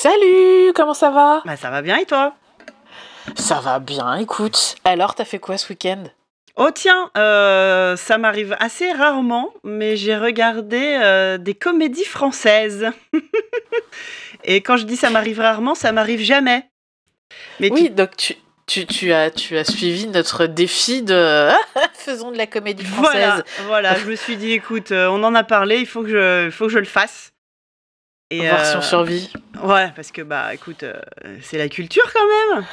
Salut, comment ça va? Bah ça va bien et toi? Ça va bien, écoute. Alors, t'as fait quoi ce week-end? Oh tiens, euh, ça m'arrive assez rarement, mais j'ai regardé euh, des comédies françaises. et quand je dis ça m'arrive rarement, ça m'arrive jamais. Mais oui, donc tu, tu, tu, as, tu as suivi notre défi de faisons de la comédie française. Voilà, voilà je me suis dit, écoute, euh, on en a parlé, il faut que je, faut que je le fasse. Et Voir si on survit. Ouais, parce que bah écoute, c'est la culture quand même.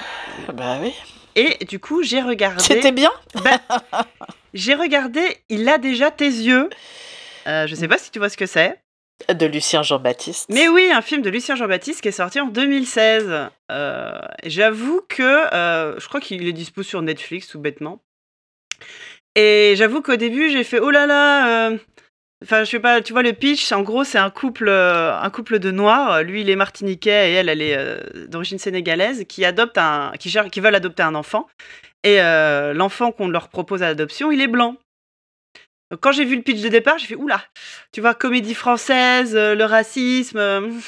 Bah oui. Et du coup, j'ai regardé. C'était bien ben, J'ai regardé Il a déjà tes yeux. Euh, je sais pas si tu vois ce que c'est. De Lucien Jean-Baptiste. Mais oui, un film de Lucien Jean-Baptiste qui est sorti en 2016. Euh, j'avoue que euh, je crois qu'il est dispo sur Netflix ou bêtement. Et j'avoue qu'au début, j'ai fait oh là là, Enfin, je sais pas, tu vois, le pitch, en gros, c'est un couple, euh, un couple de noirs. Lui, il est martiniquais et elle, elle est euh, d'origine sénégalaise, qui adoptent un, qui, qui veulent adopter un enfant. Et euh, l'enfant qu'on leur propose à l'adoption, il est blanc quand j'ai vu le pitch de départ, j'ai fait oula, tu vois, comédie française, euh, le racisme.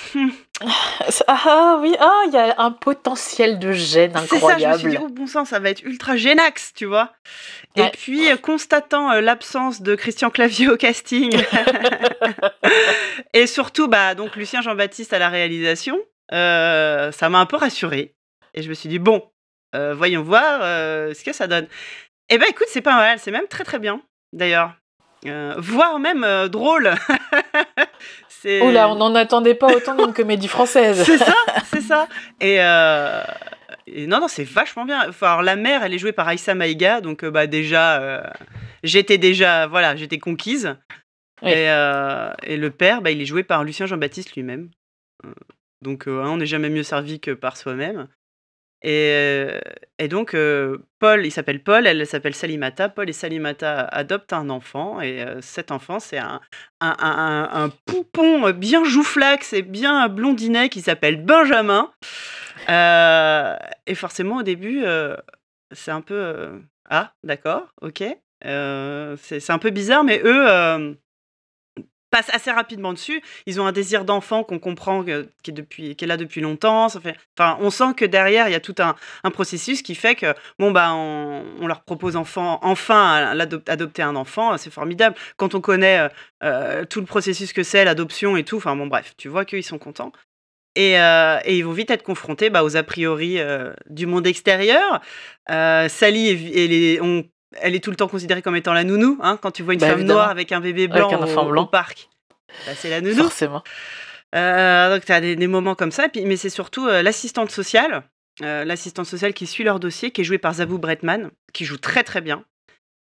Euh, ah, ah oui, ah il y a un potentiel de gêne incroyable. C'est ça, je me suis dit oh bon sang, ça va être ultra génax, tu vois. Et puis euh, constatant l'absence de Christian Clavier au casting et surtout bah donc Lucien Jean-Baptiste à la réalisation, ça m'a un peu rassurée et je me suis dit bon, voyons voir ce que ça donne. Eh ben écoute, c'est pas mal, c'est même très très bien d'ailleurs. Euh, voire même euh, drôle. Oula, on n'en attendait pas autant d'une comédie française. c'est ça, c'est ça. Et, euh, non, non, c'est vachement bien. Enfin, alors, la mère, elle est jouée par Aïssa Maïga, donc bah déjà, j'étais déjà, voilà, j'étais conquise. Et, et, le père, bah, il est joué par Lucien Jean-Baptiste lui-même. Donc, on n'est jamais mieux servi que par soi-même. Et, donc, Paul, il s'appelle Paul, elle s'appelle Salimata. Paul et Salimata adoptent un enfant, et cet enfant, c'est un, un, poupon bien jouflax et bien blondinet qui s'appelle Benjamin. et forcément, au début, c'est un peu. ah, d'accord, ok. c'est un peu bizarre, mais eux passe assez rapidement dessus. Ils ont un désir d'enfant qu'on comprend qu'elle est, depuis, a depuis longtemps. Enfin, on sent que derrière, il y a tout un, processus qui fait que, bon, bah, on, leur propose enfant, enfin d'adopter un enfant. C'est formidable. Quand on connaît euh, euh, tout le processus que c'est, l'adoption et tout, enfin, bon, bref, tu vois qu'ils sont contents. Et, euh, ils vont vite être confrontés bah, aux a priori du monde extérieur. Sally et, les, on elle est tout le temps considérée comme étant la nounou. Hein, quand tu vois une bah, femme noire avec un bébé blanc, un au, blanc. au parc, bah, c'est la nounou. Forcément. Euh, donc tu as des, moments comme ça. puis, mais c'est surtout euh, l'assistante sociale, euh, l'assistante sociale qui suit leur dossier, qui est jouée par Zabou Bretman, qui joue très très bien.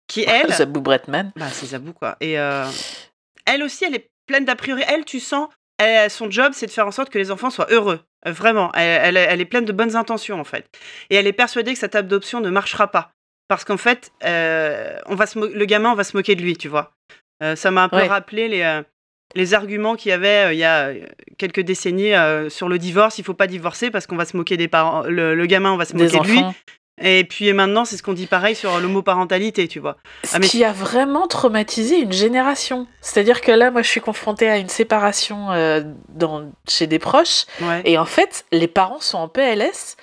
Qui elle. Zabou Bretman. Bah, c'est Zabou quoi. Et elle aussi, elle est pleine d'a priori. Elle, tu sens, elle, son job, c'est de faire en sorte que les enfants soient heureux. Vraiment, elle, elle, est pleine de bonnes intentions en fait. Et elle est persuadée que cette adoption ne marchera pas parce qu'en fait, euh, on va le gamin, on va se moquer de lui, tu vois. Euh, ça m'a un peu rappelé les, euh, les arguments qu'il y avait il y a quelques décennies sur le divorce. Il faut pas divorcer parce qu'on va se moquer des parents. Le, gamin, on va se moquer de lui. Et puis maintenant, c'est ce qu'on dit pareil sur l'homoparentalité, tu vois. Ce ah, qui a vraiment traumatisé une génération. C'est-à-dire que là, moi, je suis confrontée à une séparation dans, chez des proches. Et en fait, les parents sont en PLS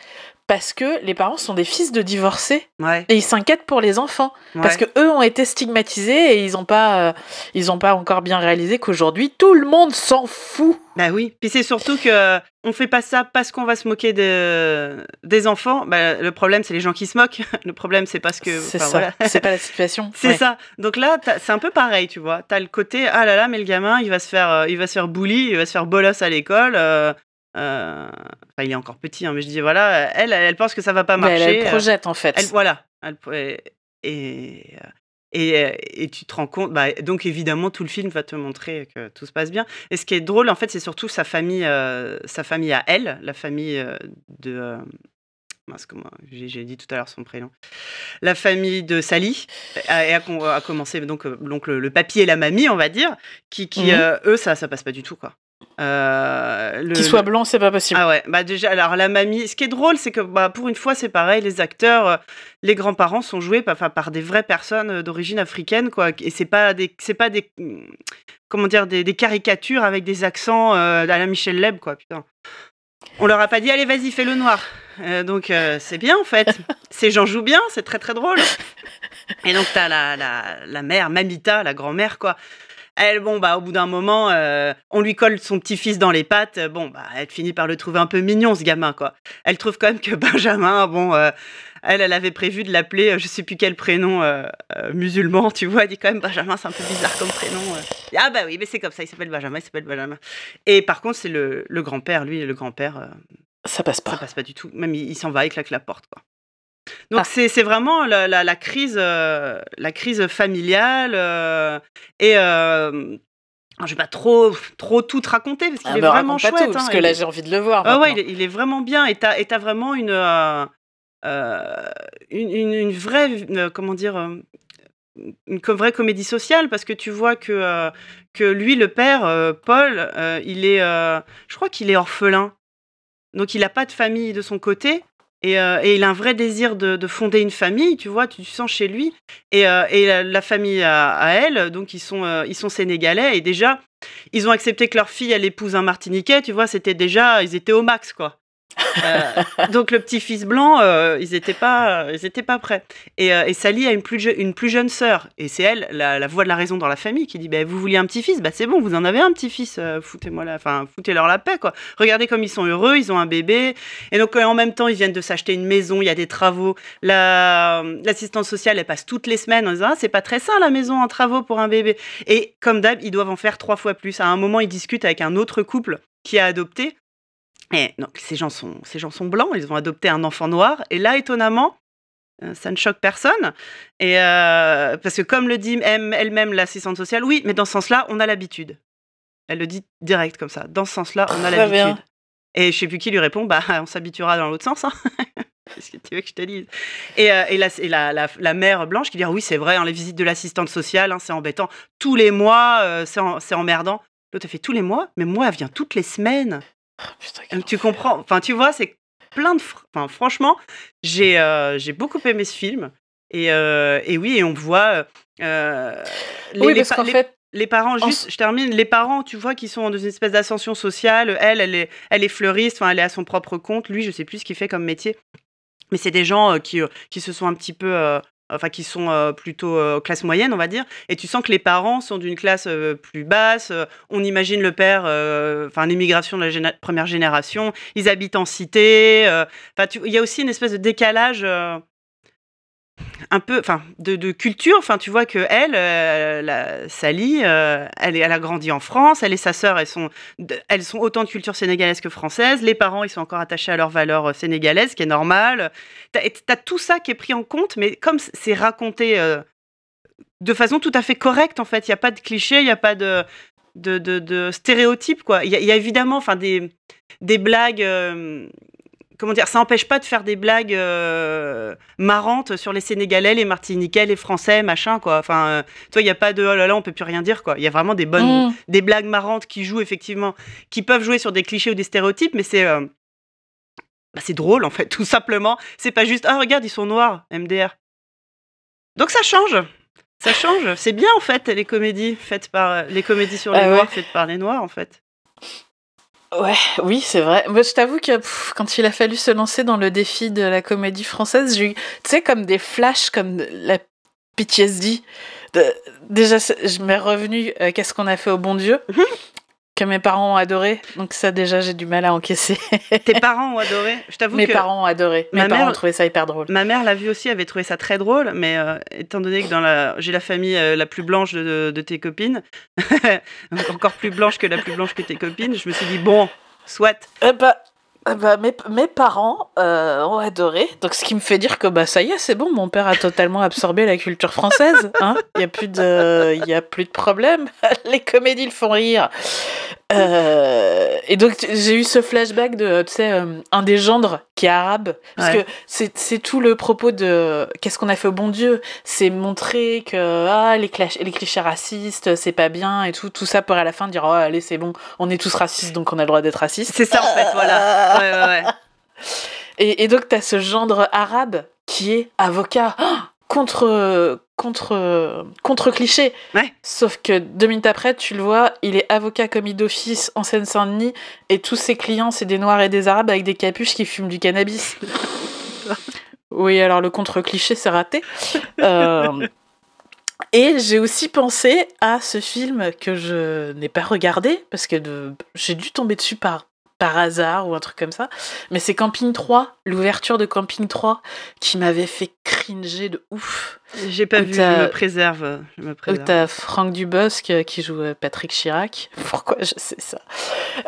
parce que les parents sont des fils de divorcés et ils s'inquiètent pour les enfants parce que eux ont été stigmatisés et ils n'ont pas euh, ils ont pas encore bien réalisé qu'aujourd'hui tout le monde s'en fout. Bah oui, puis c'est surtout que on fait pas ça parce qu'on va se moquer de, des enfants. Bah, le problème c'est les gens qui se moquent. Le problème c'est parce que c'est ça, c'est pas la situation. c'est ça. Donc là c'est un peu pareil, tu vois. T'as le côté ah là là mais le gamin il va se faire euh, il va se faire bully, il va se faire bolos à l'école. Euh, euh, il est encore petit, hein, mais je dis voilà, elle, elle pense que ça va pas marcher. elle, euh, projette en fait. Elle, voilà. et, et, et, tu te rends compte, bah, donc évidemment, tout le film va te montrer que tout se passe bien. Et ce qui est drôle, en fait, c'est surtout sa famille, euh, sa famille à elle, la famille de. J'ai dit tout à l'heure son prénom. La famille de Sally a, a, commencé donc, donc le, le, papy et la mamie, on va dire, qui, qui mmh eux, ça, ça passe pas du tout, quoi. Euh, le... Qu'il soit blanc, c'est pas possible. Ah ouais, bah déjà, alors la mamie, ce qui est drôle, c'est que bah, pour une fois, c'est pareil, les acteurs, euh, les grands-parents sont joués par, par des vraies personnes euh, d'origine africaine, quoi. Et c'est pas des, c'est pas des, comment dire, des, des, caricatures avec des accents à la Michel Leb, quoi. Putain. On leur a pas dit allez vas-y fais le noir. donc c'est bien en fait. Ces gens jouent bien, c'est très très drôle. Et donc t'as la, la, la mère, Mamita, la grand-mère quoi, elle, bon, bah, au bout d'un moment, euh, on lui colle son petit-fils dans les pattes. Bon, bah, elle finit par le trouver un peu mignon, ce gamin, quoi. Elle trouve quand même que Benjamin, bon, euh, elle, elle avait prévu de l'appeler, euh, je sais plus quel prénom musulman, tu vois. Elle dit quand même Benjamin, c'est un peu bizarre comme prénom. Ah, bah oui, mais c'est comme ça, il s'appelle Benjamin, il s'appelle Benjamin. Et par contre, c'est le, grand-père, lui, le grand-père. ça passe pas. Ça passe pas du tout. Même il, s'en va, il claque la porte, quoi. Donc ah. c'est vraiment la, la, crise, euh, la crise familiale euh, et euh, je vais pas trop, trop tout te raconter parce qu'il ah est bah, vraiment chouette. Pas tout, parce hein, que là j'ai envie de le voir. Ah ouais, il est, vraiment bien et t'as as vraiment une, une, une, vraie, comment dire, une vraie comédie sociale parce que tu vois que, que lui, le père, Paul, il est, je crois qu'il est orphelin. Donc il n'a pas de famille de son côté. Euh, et, il a un vrai désir de, fonder une famille, tu vois, tu, sens chez lui. Et, euh, la, famille à, elle, donc ils sont, euh, ils sont sénégalais. Et déjà, ils ont accepté que leur fille, elle épouse un martiniquais, tu vois, c'était déjà, ils étaient au max, quoi. Euh, donc le petit fils blanc, euh, ils n'étaient pas, ils pas prêts. Et, euh, Sally a une plus, une plus jeune sœur, et c'est elle, la, voix de la raison dans la famille, qui dit bah, vous vouliez un petit fils, bah c'est bon, vous en avez un petit fils, foutez-moi la, enfin foutez-leur la paix quoi. Regardez comme ils sont heureux, ils ont un bébé, et donc en même temps ils viennent de s'acheter une maison, il y a des travaux. La, l'assistante sociale elle passe toutes les semaines en disant ah, c'est pas très sain la maison en travaux pour un bébé. Et comme d'hab ils doivent en faire trois fois plus. À un moment ils discutent avec un autre couple qui a adopté et donc ces gens sont, ces gens sont blancs, ils ont adopté un enfant noir. Et là, étonnamment, euh, ça ne choque personne. Et euh, parce que comme le dit elle-même l'assistante sociale, oui, mais dans ce sens-là, on a l'habitude. Elle le dit direct comme ça. Dans ce sens-là, on a l'habitude. Et je sais plus qui lui répond, bah on s'habituera dans l'autre sens. Hein. Qu'est-ce que tu veux que je te dise Et, euh, et, la, la, la, mère blanche qui dit ah oui c'est vrai, hein, les visites de l'assistante sociale, hein, c'est embêtant. Tous les mois, c'est emmerdant. L'autre a fait tous les mois, mais moi elle vient toutes les semaines. Oh, tu comprends Enfin, tu vois, c'est plein de. Enfin, franchement, j'ai euh, j'ai beaucoup aimé ce film. Et, euh, et oui, et on voit. Euh, les, oui, parce qu'en fait. Les parents, juste, je termine, les parents, tu vois, qui sont dans une espèce d'ascension sociale. Elle, elle est, elle est fleuriste, enfin, elle est à son propre compte. Lui, je sais plus ce qu'il fait comme métier. Mais c'est des gens qui, qui se sont un petit peu enfin qui sont euh, plutôt euh, classe moyenne, on va dire, et tu sens que les parents sont d'une classe euh, plus basse. on imagine le père, enfin l'immigration de la première génération, ils habitent en cité. Enfin, il y a aussi une espèce de décalage un peu, enfin, de, culture. Enfin, tu vois que elle, euh, la, Sally, euh, elle, elle a grandi en France. Elle et sa sœur, elles sont, elles sont autant de culture sénégalaise que française. Les parents, ils sont encore attachés à leurs valeurs euh, sénégalaises, ce qui est normal. T'as as tout ça qui est pris en compte, mais comme c'est raconté de façon tout à fait correcte, en fait, il n'y a pas de clichés, il n'y a pas de de, de, stéréotypes, quoi. Il y, y, a évidemment, enfin, des des blagues comment dire, ça n'empêche pas de faire des blagues euh, marrantes sur les Sénégalais, les Martiniquais, les Français, machin, quoi. Enfin, euh, toi, il n'y a pas de oh là là, on peut plus rien dire, quoi. Il y a vraiment des bonnes, mm. des blagues marrantes qui jouent effectivement, qui peuvent jouer sur des clichés ou des stéréotypes, mais c'est, euh, bah, c'est drôle en fait, tout simplement. C'est pas juste ah regarde, ils sont noirs, MDR. Donc ça change. Ça change, c'est bien en fait les comédies faites par les comédies sur les ah noirs faites par les noirs en fait. Ouais, oui, c'est vrai. Moi, je t'avoue que quand il a fallu se lancer dans le défi de la comédie française, j'ai eu, tu sais, comme des flashs, comme la PTSD. De, déjà, je m'ai revenu, euh, qu'est-ce qu'on a fait au bon Dieu? Mhm que mes parents ont adoré. Donc ça déjà j'ai du mal à encaisser. Tes parents ont adoré? Je t'avoue Mes parents ont adoré. Mes parents ont trouvé ça hyper drôle. Ma mère l'a vu aussi, avait trouvé ça très drôle, mais euh, étant donné que dans la j'ai la famille euh, la plus blanche de, tes copines, encore plus blanche que la plus blanche que tes copines, je me suis dit bon, soit. Eh bah, bah, mes, mes, parents euh, ont adoré, donc ce qui me fait dire que bah ça y est, c'est bon, mon père a totalement absorbé la culture française. Hein il y a plus de, y a plus de problème. Les comédies le font rire. Euh, et donc j'ai eu ce flashback de, tu sais, euh, un des gendres qui est arabe, parce que c'est tout le propos de qu'est-ce qu'on a fait au bon Dieu, c'est montrer que ah les, les clichés racistes c'est pas bien et tout, tout ça pour à la fin dire oh allez c'est bon, on est tous racistes donc on a le droit d'être racistes. C'est ça en fait, voilà. Ouais, ouais, Et, et donc t'as ce gendre arabe qui est avocat. Oh, contre contre contre cliché. Sauf que deux minutes après, tu le vois, il est avocat commis d'office en Seine-Saint-Denis et tous ses clients c'est des noirs et des arabes avec des capuches qui fument du cannabis. oui, alors le contre cliché c'est raté. Euh, et j'ai aussi pensé à ce film que je n'ai pas regardé parce que j'ai dû tomber dessus par par hasard ou un truc comme ça. Mais c'est Camping 3, l'ouverture de Camping 3, qui m'avait fait cringer de ouf. J'ai pas vu, je me préserve. Je me préserve. T'as Franck Dubosc euh, qui joue euh, Patrick Chirac. Pourquoi je sais ça?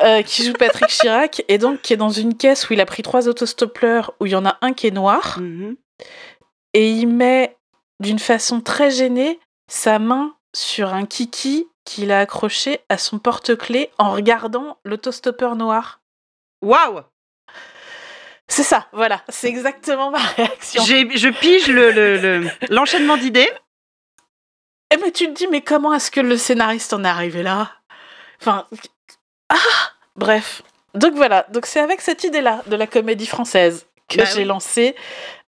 Euh, Qui joue Patrick Chirac et donc qui est dans une caisse où il a pris trois autostoppeurs où il y en a un qui est noir. Mhm. Et il met d'une façon très gênée sa main sur un kiki qu'il a accroché à son porte-clés en regardant l'autostoppeur noir. Waouh C'est ça, voilà, c'est exactement ma réaction. je pige l'enchaînement le, d'idées. Et eh, mais tu te dis, mais comment est-ce que le scénariste en est arrivé là? Enfin, ah Bref. Donc voilà, donc c'est avec cette idée-là de la comédie française que bah j'ai lancé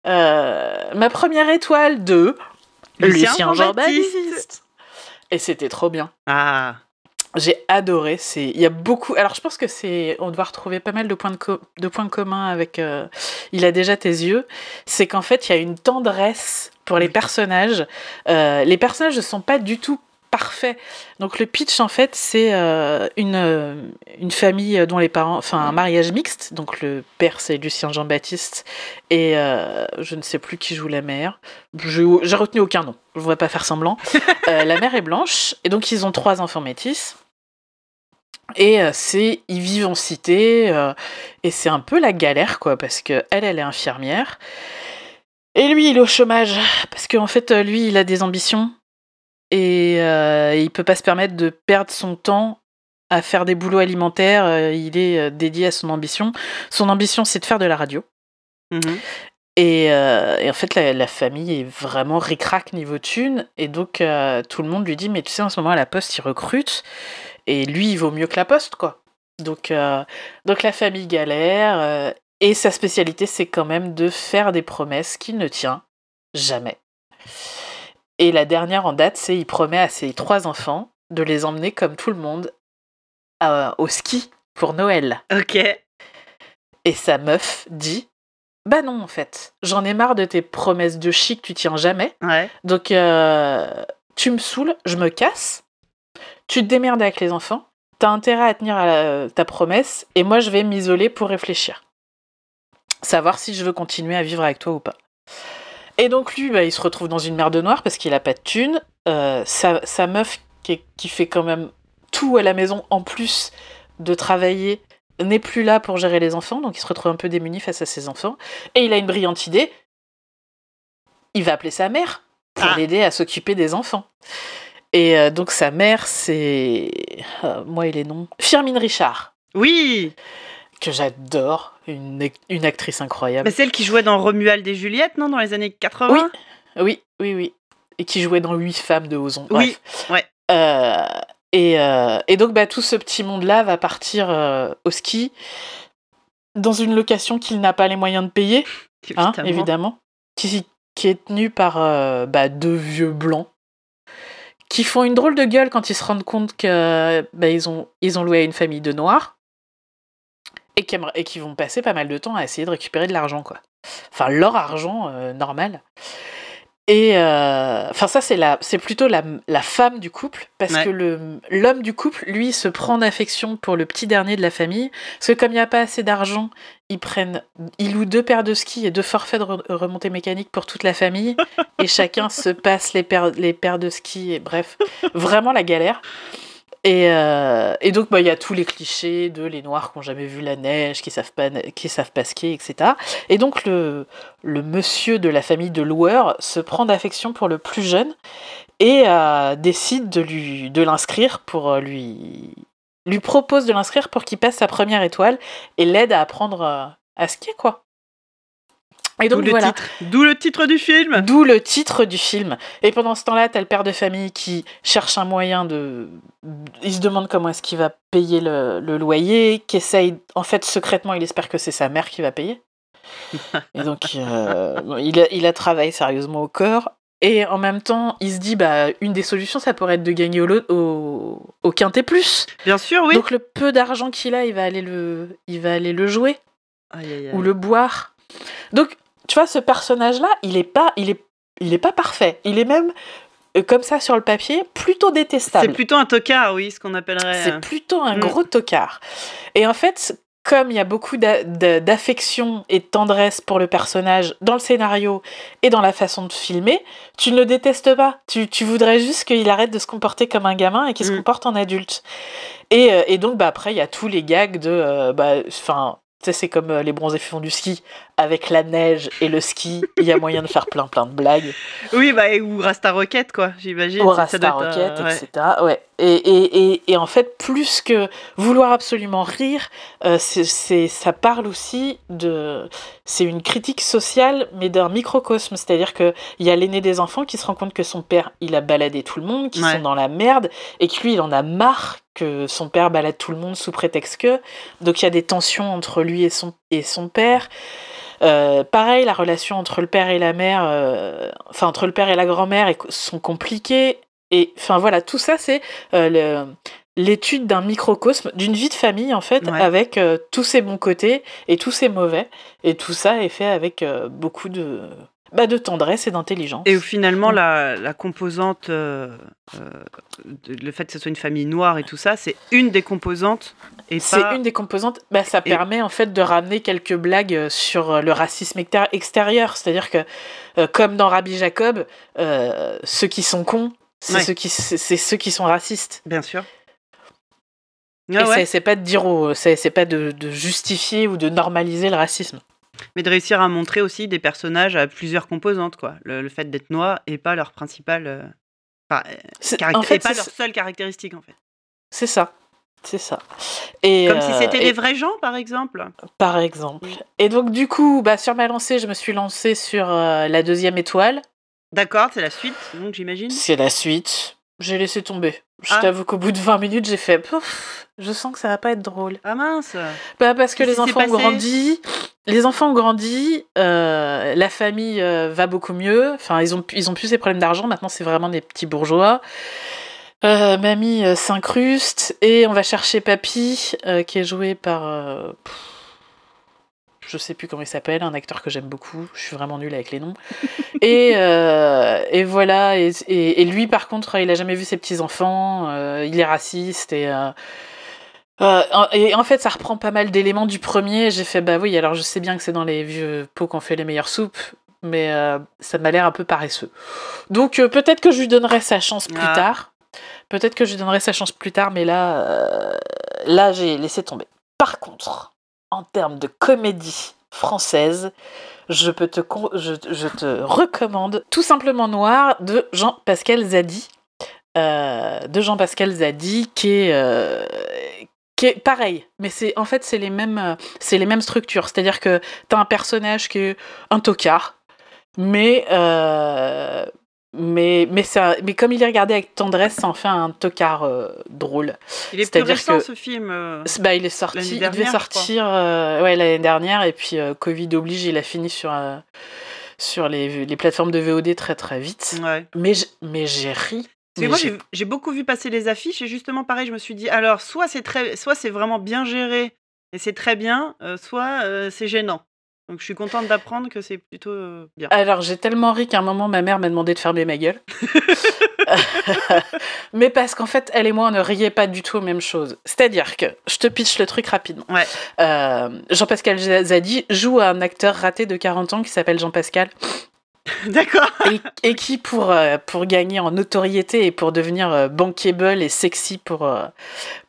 euh, ma première étoile de Lucien, Jean-Baptiste. Et c'était trop bien. Ah j'ai adoré. C'est, il y a beaucoup. Alors, je pense que c'est, on doit retrouver pas mal de points de, de points communs avec. Euh, il a déjà tes yeux. C'est qu'en fait, il y a une tendresse pour les personnages. Euh, les personnages ne sont pas du tout parfaits. Donc, le pitch, en fait, c'est euh, une une famille dont les parents, enfin, un mariage mixte. Donc, le père c'est Lucien Jean-Baptiste et je ne sais plus qui joue la mère. J'ai retenu aucun nom. Je ne voudrais pas faire semblant. la mère est blanche et donc ils ont trois enfants métis. Et euh, c'est, ils vivent en cité, euh, et c'est un peu la galère, quoi, parce que elle, elle est infirmière. Et lui, il est au chômage, parce qu'en fait, euh, lui, il a des ambitions, et il peut pas se permettre de perdre son temps à faire des boulots alimentaires, il est dédié à son ambition. Son ambition, c'est de faire de la radio. Mmh et, en fait, la, famille est vraiment ric niveau thune. Et donc, tout le monde lui dit Mais tu sais, en ce moment, à la poste, ils recrutent. Et lui, il vaut mieux que la poste, quoi. Donc, euh, donc la famille galère. Euh, et sa spécialité, c'est quand même de faire des promesses qu'il ne tient jamais. Et la dernière en date, c'est il promet à ses trois enfants de les emmener comme tout le monde au ski pour Noël. Ok. Et sa meuf dit Bah non, en fait, j'en ai marre de tes promesses de chic, tu tiens jamais. Ouais. Donc, euh, tu me saoules, je me casse tu te démerdes avec les enfants, t'as intérêt à tenir à ta promesse, et moi je vais m'isoler pour réfléchir. Savoir si je veux continuer à vivre avec toi ou pas. Et donc lui, bah, il se retrouve dans une merde noire parce qu'il a pas de thune. Euh, sa, meuf, qui, qui, fait quand même tout à la maison en plus de travailler, n'est plus là pour gérer les enfants, donc il se retrouve un peu démuni face à ses enfants. Et il a une brillante idée. Il va appeler sa mère pour ah. l'aider à s'occuper des enfants. Et euh, donc sa mère, c'est. Euh, moi et les noms. Firmine Richard. Oui Que j'adore. Une, une, actrice incroyable. Mais celle qui jouait dans Romuald et Juliette, non Dans les années 80 Oui, oui, oui, oui. Et qui jouait dans Huit femmes de Ozon. Oui, ouais. Euh, et, et, donc, bah, tout ce petit monde-là va partir au ski dans une location qu'il n'a pas les moyens de payer, hein, évidemment, qui, qui, est tenue par bah, deux vieux blancs qui font une drôle de gueule quand ils se rendent compte que bah, ils, ont, loué à une famille de noirs et qui, et qui vont passer pas mal de temps à essayer de récupérer de l'argent, quoi. Enfin, leur argent euh, normal. Et euh, enfin, ça, c'est, la, c'est plutôt la, la, femme du couple, parce que le, l'homme du couple, lui, se prend d'affection pour le petit dernier de la famille. Parce que comme il n'y a pas assez d'argent, ils prennent, ils louent deux paires de skis et deux forfaits de remontée mécanique pour toute la famille. et chacun se passe les paires, les paires de skis. Et bref, vraiment la galère. Et, euh, et, donc, bah, il y a tous les clichés de les noirs qui n'ont jamais vu la neige, qui savent pas, qui savent pas skier, etc. Et donc, le, le monsieur de la famille de loueurs se prend d'affection pour le plus jeune et euh, décide de lui de l'inscrire pour euh, lui lui propose de l'inscrire pour qu'il passe sa première étoile et l'aide à apprendre à skier quoi. Et donc voilà. D'où le titre du film. D'où le titre du film. Et pendant ce temps-là, t'as le père de famille qui cherche un moyen de. Il se demande comment est-ce qu'il va payer le, loyer, qui essaye. En fait, secrètement, il espère que c'est sa mère qui va payer. Et donc, euh, il, a, il a travaillé sérieusement au corps. Et en même temps, il se dit, bah, une des solutions, ça pourrait être de gagner au, au, au quintet plus. Bien sûr, oui. Donc le peu d'argent qu'il a, il va aller le, il va aller le jouer ou le boire. Donc, tu vois, ce personnage-là, il est pas, il est, il est pas parfait. Il est même euh, comme ça sur le papier, plutôt détestable. C'est plutôt un tocard, oui, ce qu'on appellerait. C'est plutôt un mm. gros tocard. Et en fait, comme il y a beaucoup d'affection et de tendresse pour le personnage dans le scénario et dans la façon de filmer, tu ne le détestes pas. Tu, tu voudrais juste qu'il arrête de se comporter comme un gamin et qu'il se mm. comporte en adulte. Et, euh, et, donc, bah, après, il y a tous les gags de. Euh, bah, enfin, c'est comme euh, les bronzés font du ski. Avec la neige et le ski, il y a moyen de faire plein plein de blagues. Oui, bah, ou Rasta Rocket, quoi, j'imagine. Ou Rasta Rocket, etc. Ouais. Et, et, et, et, en fait, plus que vouloir absolument rire, euh, c'est, ça parle aussi de. C'est une critique sociale, mais d'un microcosme. C'est-à-dire qu'il y a l'aîné des enfants qui se rend compte que son père, il a baladé tout le monde, qui sont dans la merde, et que lui, il en a marre que son père balade tout le monde sous prétexte que. Donc il y a des tensions entre lui et son, et son père. Euh, pareil, la relation entre le père et la mère, euh, enfin entre le père et la grand-mère sont compliquées. Et enfin voilà, tout ça c'est euh, l'étude d'un microcosme, d'une vie de famille en fait, avec tous ses bons côtés et tous ses mauvais. Et tout ça est fait avec beaucoup de bah, de tendresse et d'intelligence. Et finalement, mm. la, la, composante, euh, euh, le fait que ce soit une famille noire et tout ça, c'est une des composantes. C'est une des composantes. Bah, ça permet en fait de ramener quelques blagues sur le racisme extérieur. C'est-à-dire que, comme dans Rabbi Jacob, euh, ceux qui sont cons, c'est ceux, qui, ceux qui sont racistes. Bien sûr. et c'est pas de dire, c'est pas de, de justifier ou de normaliser le racisme mais de réussir à montrer aussi des personnages à plusieurs composantes, quoi. Le, fait d'être noir et pas leur principal. Euh, en fait, et pas leur seule caractéristique, en fait. C'est ça. C'est ça. Et Comme si c'était des vrais gens, par exemple. Par exemple. Et donc, du coup, bah, sur ma lancée, je me suis lancée sur euh, la deuxième étoile. D'accord, c'est la suite, donc j'imagine. C'est la suite. J'ai laissé tomber. Je ah. t'avoue qu'au bout de 20 minutes, j'ai fait Pouf, je sens que ça va pas être drôle. Ah mince bah Parce que les enfants ont grandi. Les enfants ont grandi, euh, la famille euh, va beaucoup mieux. Enfin, ils ont, ils ont plus ces problèmes d'argent. Maintenant, c'est vraiment des petits bourgeois. Euh, mamie s'incruste et on va chercher papy, qui est joué par je sais plus comment il s'appelle, un acteur que j'aime beaucoup, je suis vraiment nulle avec les noms. et, et voilà, et, et, lui par contre, il a jamais vu ses petits-enfants, euh, il est raciste, et, euh, et en fait ça reprend pas mal d'éléments du premier, j'ai fait bah oui, alors je sais bien que c'est dans les vieux pots qu'on fait les meilleures soupes, mais ça m'a l'air un peu paresseux. Donc peut-être que je lui donnerai sa chance plus ah. tard, peut-être que je lui donnerai sa chance plus tard, mais là, là j'ai laissé tomber. Par contre, en termes de comédie française, je, peux te, je, te recommande Tout simplement Noir de Jean-Pascal Zadi. Euh, de Jean-Pascal Zadi qui est, euh, qui est pareil, mais c'est en fait c'est les mêmes c'est les mêmes structures, c'est-à-dire que tu as un personnage qui est un tocard, mais euh, mais, mais, ça, mais comme il est regardé avec tendresse, ça en fait un tocard euh, drôle. Il est, plus récent que, ce film. Euh, bah, il est sorti, il devait sortir euh, ouais, l'année dernière et puis Covid oblige, il a fini sur, sur les, les, plateformes de VOD très très vite. Ouais. Mais, mais j'ai ri. Moi j'ai beaucoup vu passer les affiches et justement pareil, je me suis dit alors soit c'est très, soit c'est vraiment bien géré et c'est très bien, soit c'est gênant. Donc je suis contente d'apprendre que c'est plutôt euh, bien. Alors j'ai tellement ri qu'à un moment ma mère m'a demandé de fermer ma gueule. Mais parce qu'en fait elle et moi on ne riait pas du tout aux mêmes choses. C'est-à-dire que je te pitch le truc rapidement. Euh, Jean-Pascal Zadi joue un acteur raté de 40 ans qui s'appelle Jean-Pascal D'accord. Et, qui, pour, euh, pour gagner en notoriété et pour devenir euh, bankable et sexy pour, euh,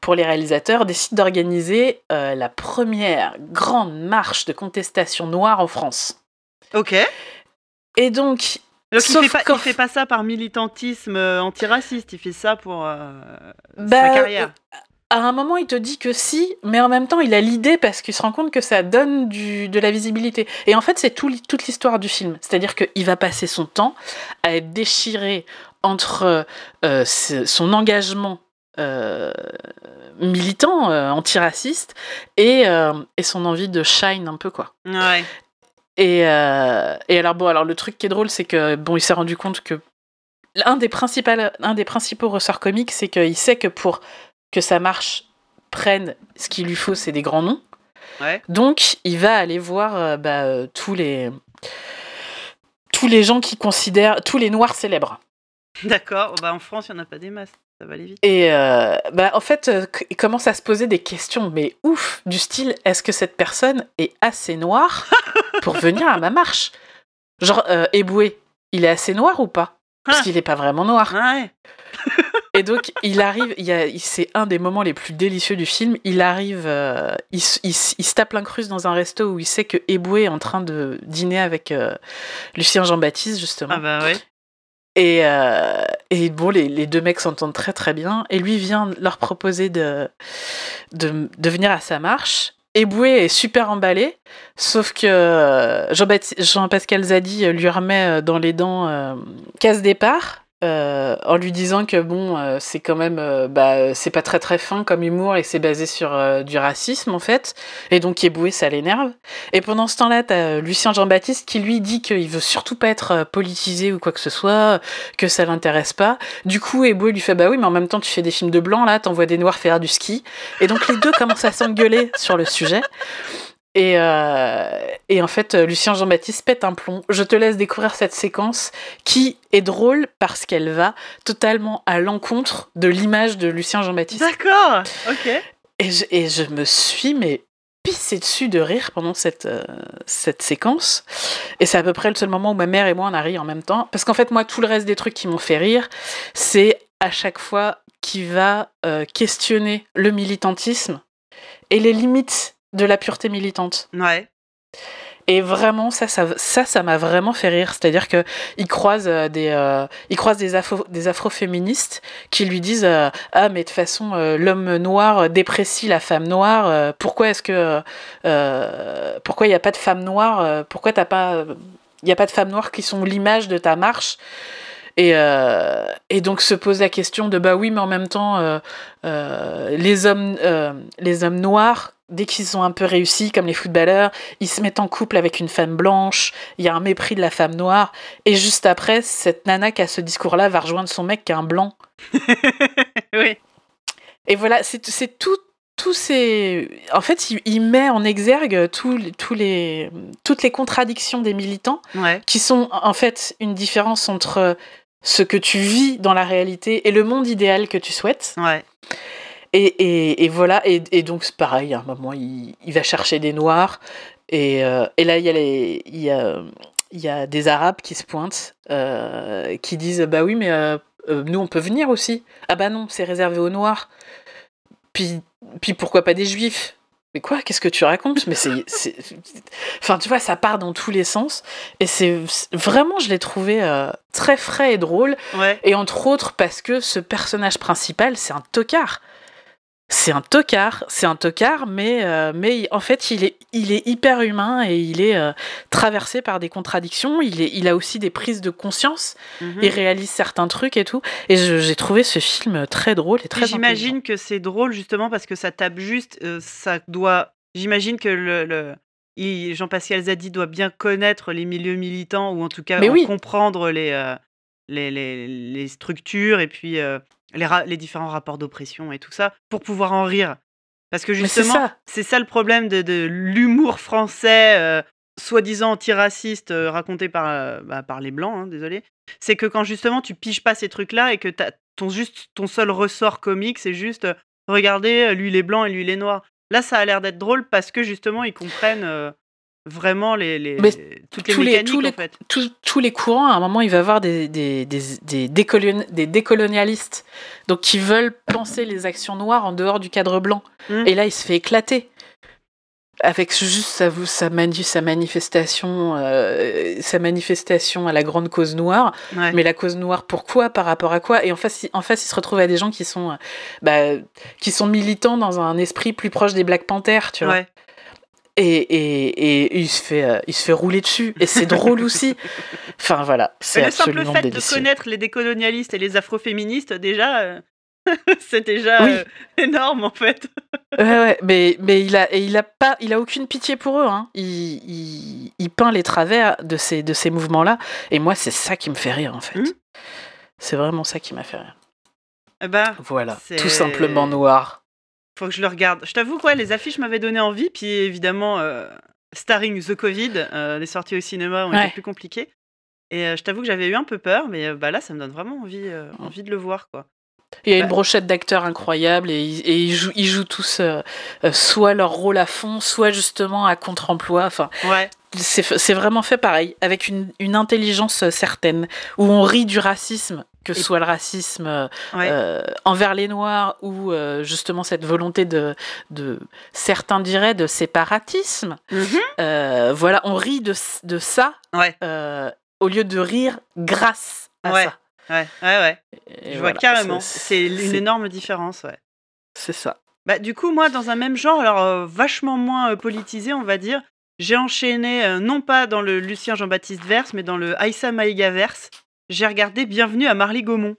pour les réalisateurs, décide d'organiser la première grande marche de contestation noire en France. Ok. Et donc. il, fait pas, fait pas ça par militantisme antiraciste, il fait ça pour sa bah, carrière à un moment, il te dit que si, mais en même temps, il a l'idée parce qu'il se rend compte que ça donne du, de la visibilité. Et en fait, c'est tout, toute l'histoire du film. C'est-à-dire qu'il va passer son temps à être déchiré entre euh, son engagement euh, militant, euh, antiraciste, et, et, son envie de shine un peu, quoi. Ouais. Et, et alors, bon, alors le truc qui est drôle, c'est que, bon, il s'est rendu compte que un des, un des principaux ressorts comiques, c'est qu'il sait que pour que ça marche, prenne ce qu'il lui faut, c'est des grands noms. Donc, il va aller voir euh, bah, euh, tous les tous les gens qui considèrent tous les noirs célèbres. D'accord. Oh, bah, en France, il n'y en a pas des masses. Ça va aller vite. Et euh, bah, en fait, il commence à se poser des questions, mais ouf, du style est-ce que cette personne est assez noire pour venir à ma marche? Genre, Eboué, il est assez noir ou pas? Parce ah. qu'il n'est pas vraiment noir. et donc, il arrive, il c'est un des moments les plus délicieux du film. Il arrive, euh, il, se tape l'incruste dans un resto où il sait que Eboué est en train de dîner avec euh, Lucien Jean-Baptiste, justement. Ah bah oui. Et, euh, et bon, les, les, deux mecs s'entendent très très bien. Et lui vient leur proposer de, de, de venir à sa marche. Eboué est super emballé, sauf que Jean-Pascal Zadi lui remet dans les dents euh, casse départ euh, en lui disant que bon, euh, c'est quand même, euh, bah, c'est pas très très fin comme humour et c'est basé sur du racisme en fait. Et donc Eboué, ça l'énerve. Et pendant ce temps-là, t'as Lucien Jean-Baptiste qui lui dit qu'il veut surtout pas être politisé ou quoi que ce soit, que ça l'intéresse pas. Du coup, Eboué lui fait bah oui, mais en même temps, tu fais des films de blancs là, t'envoies des noirs faire du ski. Et donc les deux commencent à s'engueuler sur le sujet. Et, euh, et, en fait, Lucien Jean-Baptiste pète un plomb. Je te laisse découvrir cette séquence qui est drôle parce qu'elle va totalement à l'encontre de l'image de Lucien Jean-Baptiste. D'accord, ok. Et je, et je, me suis mais pissé dessus de rire pendant cette, euh, cette séquence. Et c'est à peu près le seul moment où ma mère et moi on a ri en même temps. Parce qu'en fait, moi, tout le reste des trucs qui m'ont fait rire, c'est à chaque fois qu'il va euh, questionner le militantisme et les limites de la pureté militante. Ouais. Et vraiment, ça, ça, ça, m'a vraiment fait rire. C'est-à-dire que il croise euh, des, euh, il croise des afro, des afroféministes qui lui disent euh, ah mais de toute façon l'homme noir déprécie la femme noire. pourquoi est-ce que pourquoi il n'y a pas de femmes noires Pourquoi t'as pas il y a pas de femmes noires qui sont l'image de ta marche? Et, et, donc se pose la question de bah oui mais en même temps les hommes les hommes noirs dès qu'ils ont un peu réussi, comme les footballeurs, ils se mettent en couple avec une femme blanche, il y a un mépris de la femme noire, et juste après, cette nana qui a ce discours-là va rejoindre son mec qui est un blanc. oui. Et voilà, c'est tout, tous ces... En fait, il, met en exergue tous, tous les, toutes les contradictions des militants, qui sont en fait une différence entre ce que tu vis dans la réalité et le monde idéal que tu souhaites. Ouais. Et, et, voilà, et, et donc c'est pareil, à un moment, il, il, va chercher des noirs, et, euh, et là, il y, a les, il, y a, il y a des Arabes qui se pointent, euh, qui disent Bah oui, mais euh, nous, on peut venir aussi. Ah bah non, c'est réservé aux noirs. Puis, puis pourquoi pas des juifs? Mais quoi? Qu'est-ce que tu racontes? Mais c'est, enfin, tu vois, ça part dans tous les sens. Et c'est vraiment, je l'ai trouvé très frais et drôle. Et entre autres parce que ce personnage principal, c'est un tocard c'est un tocard, c'est un tocard, mais, euh, mais en fait, il est, il est hyper humain et il est euh, traversé par des contradictions. Il, est, il a aussi des prises de conscience. Mhm. Il réalise certains trucs et tout. Et j'ai trouvé ce film très drôle et très J'imagine que c'est drôle justement parce que ça tape juste. Euh, ça doit. J'imagine que le, Jean-Pascal Zadi doit bien connaître les milieux militants ou en tout cas comprendre les, les, les, les, structures et puis les, différents rapports d'oppression et tout ça, pour pouvoir en rire. Parce que justement, c'est ça. le problème de, l'humour français, euh, soi-disant antiraciste, euh, raconté par, euh, bah, par les Blancs, hein, désolé. C'est que quand justement tu piges pas ces trucs-là et que ton, juste, ton seul ressort comique, c'est juste regardez, lui il est blanc et lui il est noir. Là, ça a l'air d'être drôle parce que justement ils comprennent vraiment les, les toutes les tous mécaniques, les, tous, en les, fait. tous, les courants, à un moment, il va y avoir des, des, des, des, des, décolonialistes donc qui veulent penser les actions noires en dehors du cadre blanc. Mmh. Et là, il se fait éclater avec juste sa, sa, sa manifestation, euh, sa manifestation à la grande cause noire. Mais la cause noire, pourquoi? Par rapport à quoi? Et en face, en face, il se retrouve à des gens qui sont, bah, qui sont militants dans un esprit plus proche des Black Panthers, tu vois. Et, et, et, il, se fait, euh, il se fait rouler dessus. Et c'est drôle aussi. Enfin voilà, c'est Le simple fait de connaître les décolonialistes et les afroféministes, déjà, euh, c'est déjà euh, énorme en fait. ouais, ouais, mais, mais il a, et il a pas, il a aucune pitié pour eux. Hein. Il, il, peint les travers de ces, de ces mouvements-là. Et moi, c'est ça qui me fait rire en fait. Mmh. C'est vraiment ça qui m'a fait rire. Eh ben, voilà, tout simplement noir. Faut que je le regarde. Je t'avoue quoi, les affiches m'avaient donné envie, puis évidemment, euh, starring The Covid, euh, les sorties au cinéma ont été plus compliquées. Et euh, je t'avoue que j'avais eu un peu peur, mais bah là, ça me donne vraiment envie, envie de le voir, quoi. Il y a une bah brochette d'acteurs incroyables et, ils, jouent, ils, jouent, tous soit leur rôle à fond, soit justement à contre-emploi. Enfin, ouais c'est vraiment fait pareil, avec une, une, intelligence certaine, où on rit du racisme, que ce soit le racisme euh, euh, envers les Noirs ou euh, justement cette volonté de, de, certains diraient, de séparatisme. Mm-hmm. voilà, on rit de, de ça au lieu de rire grâce à ça. Ouais, ouais, ouais. Je vois carrément. C'est une énorme différence, ouais. C'est ça. Bah, du coup, moi, dans un même genre, alors vachement moins politisé, on va dire, j'ai enchaîné, euh, non pas dans le Lucien Jean-Baptiste verse, mais dans le Aïssa Maïga verse. J'ai regardé Bienvenue à Marly-Gaumont.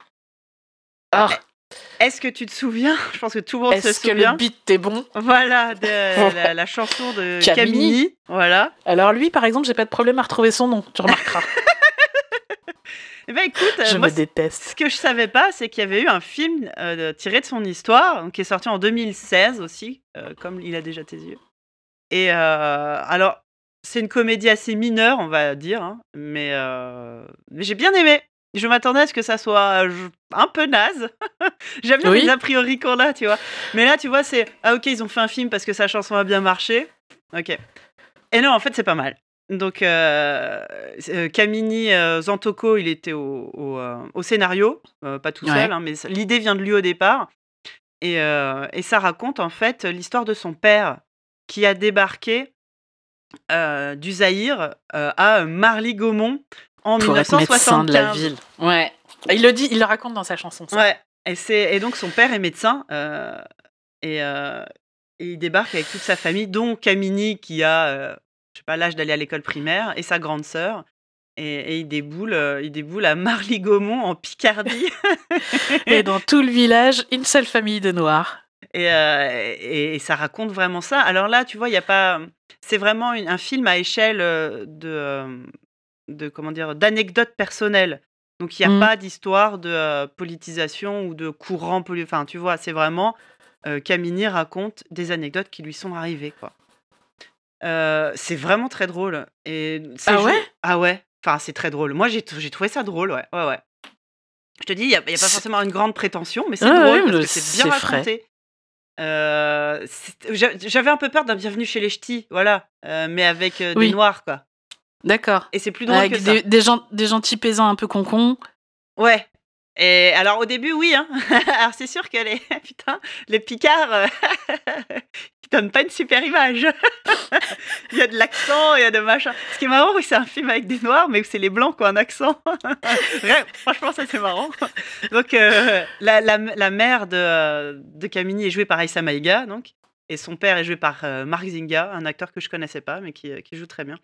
Ah. Est-ce que tu te souviens? Je pense que tout le monde se souvient. Est-ce que le beat est bon? Voilà, la, chanson de Camini. Voilà. Alors lui, par exemple, j'ai pas de problème à retrouver son nom, tu remarqueras. Eh ben écoute, je me déteste. Ce que je savais pas, c'est qu'il y avait eu un film euh, tiré de son histoire, qui est sorti en 2016 aussi, euh, comme il a déjà tes yeux. Et euh, alors, c'est une comédie assez mineure, on va dire, hein, mais, euh, mais j'ai bien aimé. Je m'attendais à ce que ça soit un peu naze. J'aime bien les a priori qu'on a, tu vois. Mais là, tu vois, c'est ah ok, ils ont fait un film parce que sa chanson a bien marché. Ok. Et non, en fait, c'est pas mal. Donc, euh, Camini Zantoko, il était au, au, scénario, pas tout seul, hein, mais l'idée vient de lui au départ. Et, et ça raconte en fait l'histoire de son père qui a débarqué euh, du Zaïre euh, à Marly-Gaumont en Pour 1975. de la ville. Ouais. Il le dit, il le raconte dans sa chanson. Ça. Ouais. Et, c'est, et donc son père est médecin euh, et, il débarque avec toute sa famille, dont Camini qui a, je sais pas, l'âge d'aller à l'école primaire et sa grande sœur. Et, il déboule, il déboule à Marly-Gaumont en Picardie. et dans tout le village, une seule famille de Noirs. Euh, et, et, ça raconte vraiment ça. Alors là, tu vois, il y a pas. C'est vraiment un film à échelle euh, de, euh, de comment dire, d'anecdotes personnelles. Donc il n'y a mmh. pas d'histoire de politisation ou de courant. Enfin, tu vois, c'est vraiment Camini raconte des anecdotes qui lui sont arrivées, quoi. c'est vraiment très drôle. Et ah ouais? Ah ouais. Enfin, c'est très drôle. Moi, j'ai trouvé ça drôle, ouais. Ouais, ouais. Je te dis, il n'y a, a, pas forcément une grande prétention, mais c'est drôle parce que c'est bien raconté. Euh, j'avais un peu peur d'un Bienvenue chez les Ch'tis, voilà, euh, mais avec euh, des noirs, quoi. D'accord. Et c'est plus drôle que des, ça. Des, gens, des gentils paysans un peu concons. Ouais. Et alors au début, oui. Hein. alors c'est sûr que les putain, les Picards, donne pas une super image. il y a de l'accent, il y a de machin. Ce qui est marrant, c'est un film avec des noirs, mais c'est les blancs qui ont un accent. Franchement, ça c'est marrant. Donc, euh, la, la, la, mère de, de Camini est jouée par Aïssa Maïga, donc. Et son père est joué par euh, Marc Zinga, un acteur que je connaissais pas, mais qui, qui joue très bien.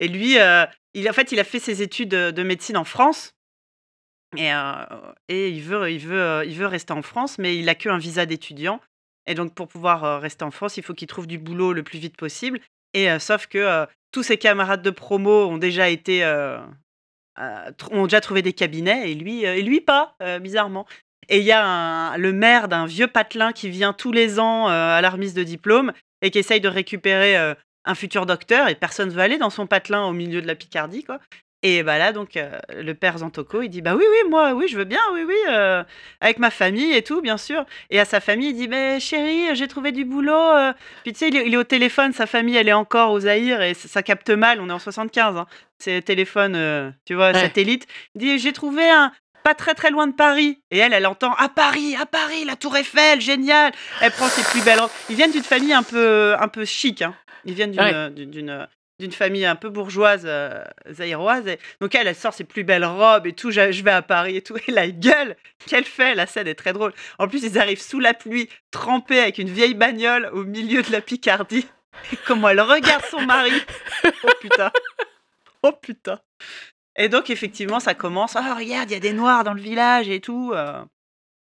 Et lui, euh, il, en fait, il a fait ses études de médecine en France. Et, et il, veut, il, veut, il veut rester en France, mais il a qu'un visa d'étudiant. Et donc, pour pouvoir rester en France, il faut qu'il trouve du boulot le plus vite possible. Et sauf que tous ses camarades de promo ont déjà été, ont déjà trouvé des cabinets, et lui, et lui pas, bizarrement. Et il y a le maire d'un vieux patelin qui vient tous les ans à la remise de diplôme et qui essaye de récupérer un futur docteur, et personne ne veut aller dans son patelin au milieu de la Picardie, quoi. Et bah là, donc, euh, le père Zantoko, il dit Bah oui, oui, moi, oui, je veux bien, oui, oui, euh, avec ma famille et tout, bien sûr. Et à sa famille, il dit Mais chérie, j'ai trouvé du boulot. Euh. Puis tu sais, il, est au téléphone, sa famille, elle est encore aux Zaïre et ça capte mal, on est en 75. Hein. C'est téléphone, tu vois, satellite. Il dit J'ai trouvé un, pas très très loin de Paris. Et elle, elle entend à Paris, à Paris, la Tour Eiffel, génial. Elle prend ses plus belles. Ils viennent d'une famille un peu, un peu chic. Hein. Ils viennent d'une d'une famille un peu bourgeoise euh, zaïroise. donc elle, sort ses plus belles robes et tout. Je, vais à Paris et tout. Et la gueule qu'elle fait, la scène est très drôle. En plus, ils arrivent sous la pluie, trempés avec une vieille bagnole au milieu de la Picardie. Et comment elle regarde son mari. Oh putain. Oh putain. Et donc, effectivement, ça commence. Ah, regarde, il y a des noirs dans le village et tout. Euh.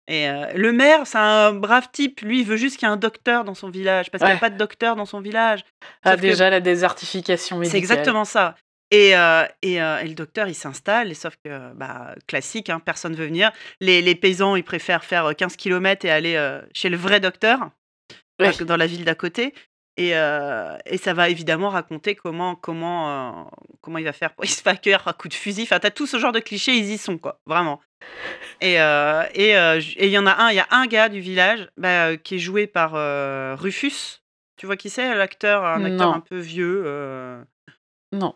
Et le maire, c'est un brave type. Lui, il veut juste qu'il y ait un docteur dans son village, parce qu'il n'y a pas de docteur dans son village. Ah, déjà, la désertification médicale. C'est exactement ça. Et, et, le docteur, il s'installe, sauf que, bah, classique, hein, personne ne veut venir. Les, les, paysans, ils préfèrent faire 15 km et aller chez le vrai docteur, dans la ville d'à côté. Et, et, ça va évidemment raconter comment, comment, comment il va faire pour il se fait accueillir à coup de fusil. Enfin, t'as tout ce genre de clichés, ils y sont, quoi, vraiment. Et il et, y en a un, il y a un gars du village bah, qui est joué par Rufus. Tu vois qui c'est, l'acteur, un acteur un peu vieux. Non.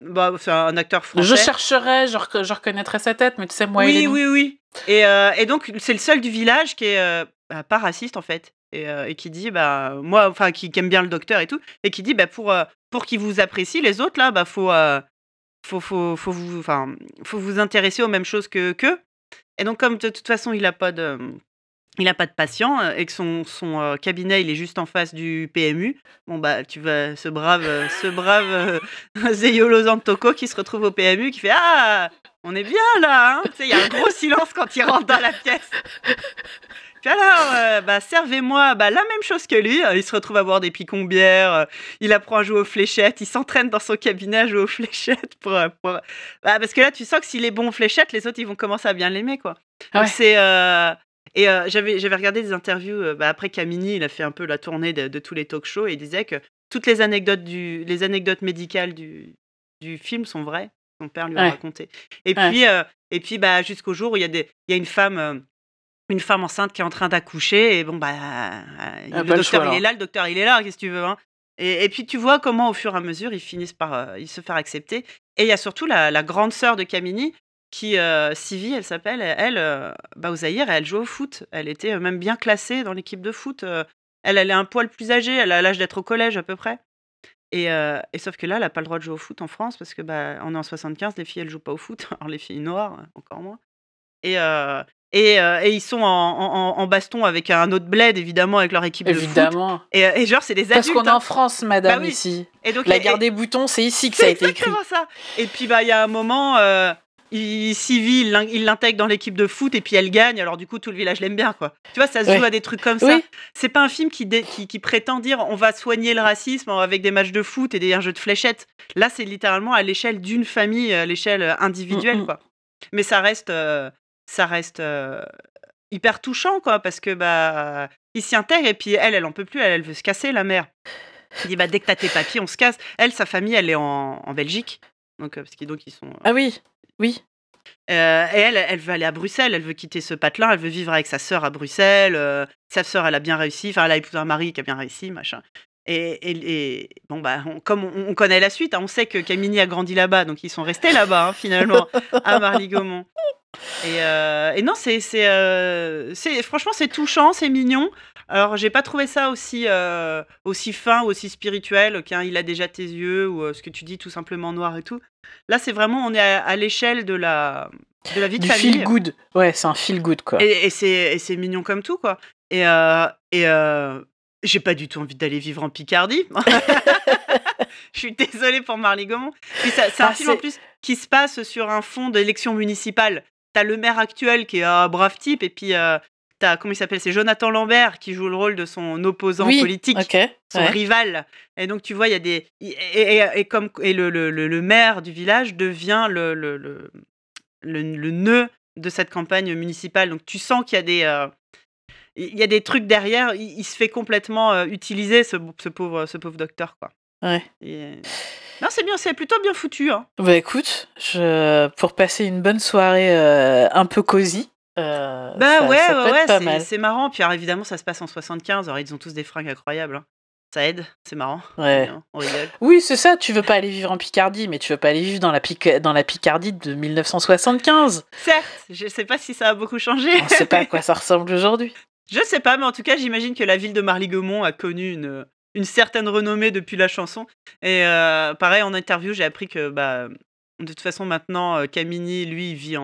Bah, c'est un acteur français. Je chercherais, je, je, reconnaîtrais sa tête, mais tu sais, moi, Oui, oui, oui. Et, euh, et donc, c'est le seul du village qui est euh, bah, pas raciste, en fait. Et, euh, et, qui dit, bah, moi, enfin, qui, aime bien le docteur et tout. Et qui dit, bah, pour, pour qu'il vous apprécie, les autres, là, bah, faut, faut, faut, faut, vous, enfin, faut vous intéresser aux mêmes choses que qu'eux. Et donc, comme de toute façon, il a pas de il n'a pas de patient euh, et que son, son euh, cabinet il est juste en face du PMU. Bon bah tu vas ce brave euh, ce brave Zeyolo Zantoko qui se retrouve au PMU qui fait ah on est bien là. Hein tu sais il y a un gros silence quand il rentre dans la pièce. Puis alors, bah, servez-moi bah, la même chose que lui. Il se retrouve à boire des picons bières. il apprend à jouer aux fléchettes. Il s'entraîne dans son cabinet à jouer aux fléchettes. Pour, Bah, parce que là, tu sens que s'il est bon aux fléchettes, les autres, ils vont commencer à bien l'aimer. quoi. C'est et j'avais, j'avais regardé des interviews, bah, après Camini, il a fait un peu la tournée de, tous les talk shows et il disait que toutes les anecdotes, du, les anecdotes médicales du, du film sont vraies. Son père lui a raconté. Et puis, et puis bah, jusqu'au jour où il y, a des, il y a une femme. Une femme enceinte qui est en train d'accoucher et bon bah le docteur il est là le docteur il est là qu'est-ce que tu veux hein et, et, puis tu vois comment au fur et à mesure ils finissent par ils se faire accepter et il y a surtout la, la grande sœur de Camini qui, euh, elle s'appelle, elle, euh, bah, elle joue au foot. Elle était euh, même bien classée dans l'équipe de foot. Euh. elle, elle est un poil plus âgée, elle a l'âge d'être au collège à peu près. Et, et, sauf que là, elle n'a pas le droit de jouer au foot en France parce que bah, on est en 75, les filles elles jouent pas au foot, alors les filles noires encore moins. Et, et, et, ils sont en, en, baston avec un autre bled évidemment avec leur équipe évidemment. de foot. Et, et genre c'est des adultes. Parce qu'on est en hein. France, madame bah ici. Et donc la guerre des boutons, c'est ici que ça a été écrit. ça. Et puis bah il y a un moment il, civil, il l'intègre dans l'équipe de foot et puis elle gagne. Alors du coup, tout le village l'aime bien, quoi. Tu vois, ça se joue à des trucs comme ça. C'est pas un film qui, qui, prétend dire on va soigner le racisme avec des matchs de foot et des jeux de fléchettes. Là, c'est littéralement à l'échelle d'une famille, à l'échelle individuelle, mm, mm. quoi. Mais ça reste, euh, ça reste euh, hyper touchant, quoi, parce que bah, il s'y intègre et puis elle, elle en peut plus, elle, elle veut se casser, la mère. Il dit bah dès que t'as tes papiers, on se casse. Elle, sa famille, elle est en, en Belgique. Donc, parce qu'ils donc ils sont. Ah oui. Oui. Euh, et elle, elle veut aller à Bruxelles, elle veut quitter ce patelin, elle veut vivre avec sa sœur à Bruxelles. Euh, sa sœur, elle a bien réussi, enfin, elle a épousé un mari qui a bien réussi, machin. Et, et, bon, bah, comme on, connaît la suite, hein, on sait que Camini a grandi là-bas, donc ils sont restés là-bas, hein, finalement, à Marly-Gaumont. Et, euh, et, non, c'est, c'est, franchement, c'est touchant, c'est mignon. Alors, j'ai pas trouvé ça aussi, aussi fin ou aussi spirituel qu'un Il a déjà tes yeux ou ce que tu dis tout simplement noir et tout. Là, c'est vraiment, on est à, l'échelle de la, de la vie de du feel good. Ouais, c'est un feel good, quoi. Et, et c'est mignon comme tout, quoi. Et, euh, et euh, j'ai pas du tout envie d'aller vivre en Picardie. Je suis désolée pour Marly Gaumont. C'est un ah, film en plus qui se passe sur un fond d'élection municipale. T'as le maire actuel qui est un brave type, et puis euh, t'as, comment il s'appelle C'est Jonathan Lambert qui joue le rôle de son opposant politique, son rival. Et donc, tu vois, il y a des. Et, et, comme, et le, le, le, maire du village devient le, le, le, le, nœud de cette campagne municipale. Donc, tu sens qu'il y a des. Euh, il y a des trucs derrière, il, se fait complètement euh, utiliser, ce, ce, pauvre, ce pauvre docteur. Quoi. Ouais. Non, c'est bien, c'est plutôt bien foutu. Hein. Bah écoute, je... pour passer une bonne soirée euh, un peu cosy, euh, bah ouais, ouais, c'est marrant. Puis alors, évidemment, ça se passe en 75. Alors, ils ont tous des fringues incroyables. Hein. Ça aide, c'est marrant. Ouais. On rigole. Oui, c'est ça. Tu veux pas aller vivre en Picardie, mais tu veux pas aller vivre dans la, dans la Picardie de 1975. Certes, je sais pas si ça a beaucoup changé. On sait pas à quoi ça ressemble aujourd'hui. Je sais pas, mais en tout cas, j'imagine que la ville de Marly-Gaumont a connu une, une certaine renommée depuis la chanson. Et euh, pareil, en interview, j'ai appris que bah, de toute façon, maintenant, Camini, lui, il vit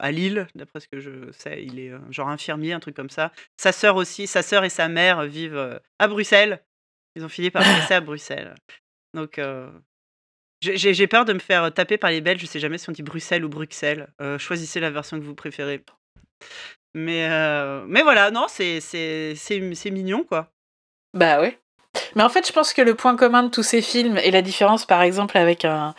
à Lille, d'après ce que je sais. Il est genre infirmier, un truc comme ça. Sa sœur aussi, sa sœur et sa mère vivent à Bruxelles. Ils ont fini par rester à Bruxelles. Donc, j'ai peur de me faire taper par les Belges. Je sais jamais si on dit Bruxelles ou Bruxelles. choisissez la version que vous préférez. Mais, mais voilà, non, c'est mignon, quoi. Bah oui. Mais en fait, je pense que le point commun de tous ces films et la différence, par exemple, avec un,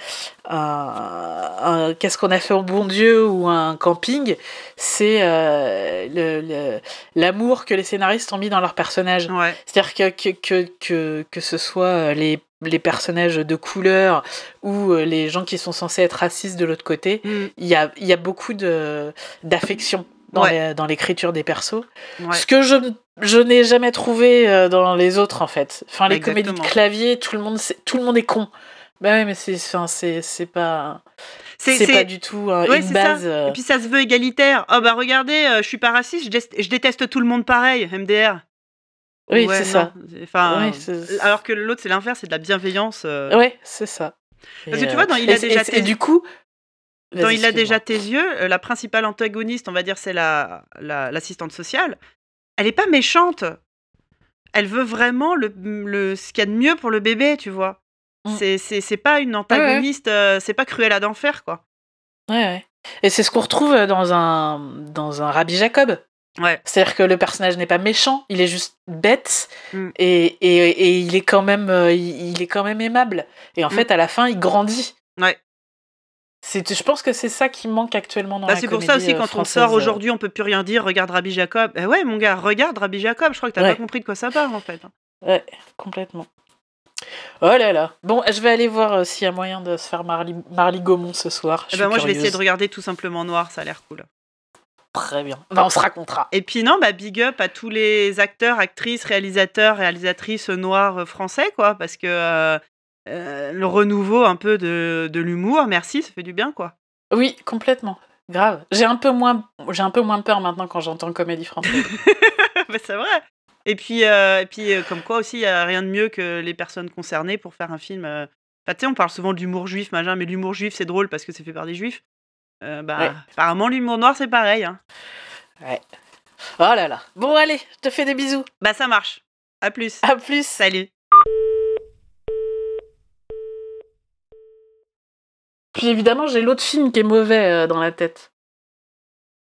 Qu'est-ce qu'on a fait au bon Dieu ou un camping, c'est euh, l'amour que les scénaristes ont mis dans leurs personnages. C'est-à-dire que que, que, que, ce soit euh, les, les personnages de couleur ou euh, les gens qui sont censés être racistes de l'autre côté, mm. il y, a, y a beaucoup d'affection dans l'écriture des persos. Ce que je, je n'ai jamais trouvé euh, dans les autres, en fait. Enfin, les comédies de clavier, tout le monde, tout le monde est con. Bah ouais, mais c'est, c'est pas. C'est, pas du tout euh, une base. Euh. Et puis ça se veut égalitaire. Oh bah regardez, je suis pas raciste, je, déteste tout le monde pareil, MDR. Oui, c'est ça. Enfin, alors que l'autre, c'est l'inverse, c'est de la bienveillance. Oui, c'est ça. Parce que tu vois, dans Il a déjà. Et, du coup, quand il a déjà tes yeux, euh, la principale antagoniste, on va dire, c'est la, l'assistante sociale. Elle est pas méchante. Elle veut vraiment le, le ce qu'il y a de mieux pour le bébé, tu vois. Mm. C'est, c'est, pas une antagoniste, euh, c'est pas Cruella d'enfer, quoi. Ouais, ouais. Et c'est ce qu'on retrouve dans un, dans un Rabbi Jacob. Ouais. C'est-à-dire que le personnage n'est pas méchant, il est juste bête mm. et, et, et, il, est quand même, euh, il, est quand même aimable. Et en mm. fait, à la fin, il grandit. Ouais je pense que c'est ça qui manque actuellement dans bah, C'est pour ça aussi, quand on sort aujourd'hui, on peut plus rien dire. Regarde Rabbi Jacob. Eh ouais, mon gars, regarde Rabbi Jacob. Je crois que t'as pas compris de quoi ça parle, en fait. Ouais, complètement. Oh là là. Bon, je vais aller voir euh, s'il y a moyen de se faire Marly, Marly Gaumont ce soir. Eh ben moi, je vais essayer de regarder tout simplement Noir. Ça a l'air cool. Très bien. Bah, on se racontera. Et puis non, bah big up à tous les acteurs, actrices, réalisateurs, réalisatrices noirs français, quoi, parce que euh, euh, le renouveau un peu de, de l'humour. Merci, ça fait du bien, quoi. Oui, complètement. Grave. J'ai un peu moins, j'ai un peu moins peur maintenant quand j'entends comédie française. bah, c'est vrai. Et puis, euh, et puis euh, comme quoi aussi, il n'y a rien de mieux que les personnes concernées pour faire un film. Enfin, tu sais, on parle souvent de l'humour juif, machin, mais l'humour juif, c'est drôle parce que c'est fait par des juifs. bah, apparemment, l'humour noir, c'est pareil. Hein. Ouais. Oh là là. Bon, allez, je te fais des bisous. Bah, ça marche. À plus. À plus. Salut. Puis évidemment, j'ai l'autre film qui est mauvais euh, dans la tête.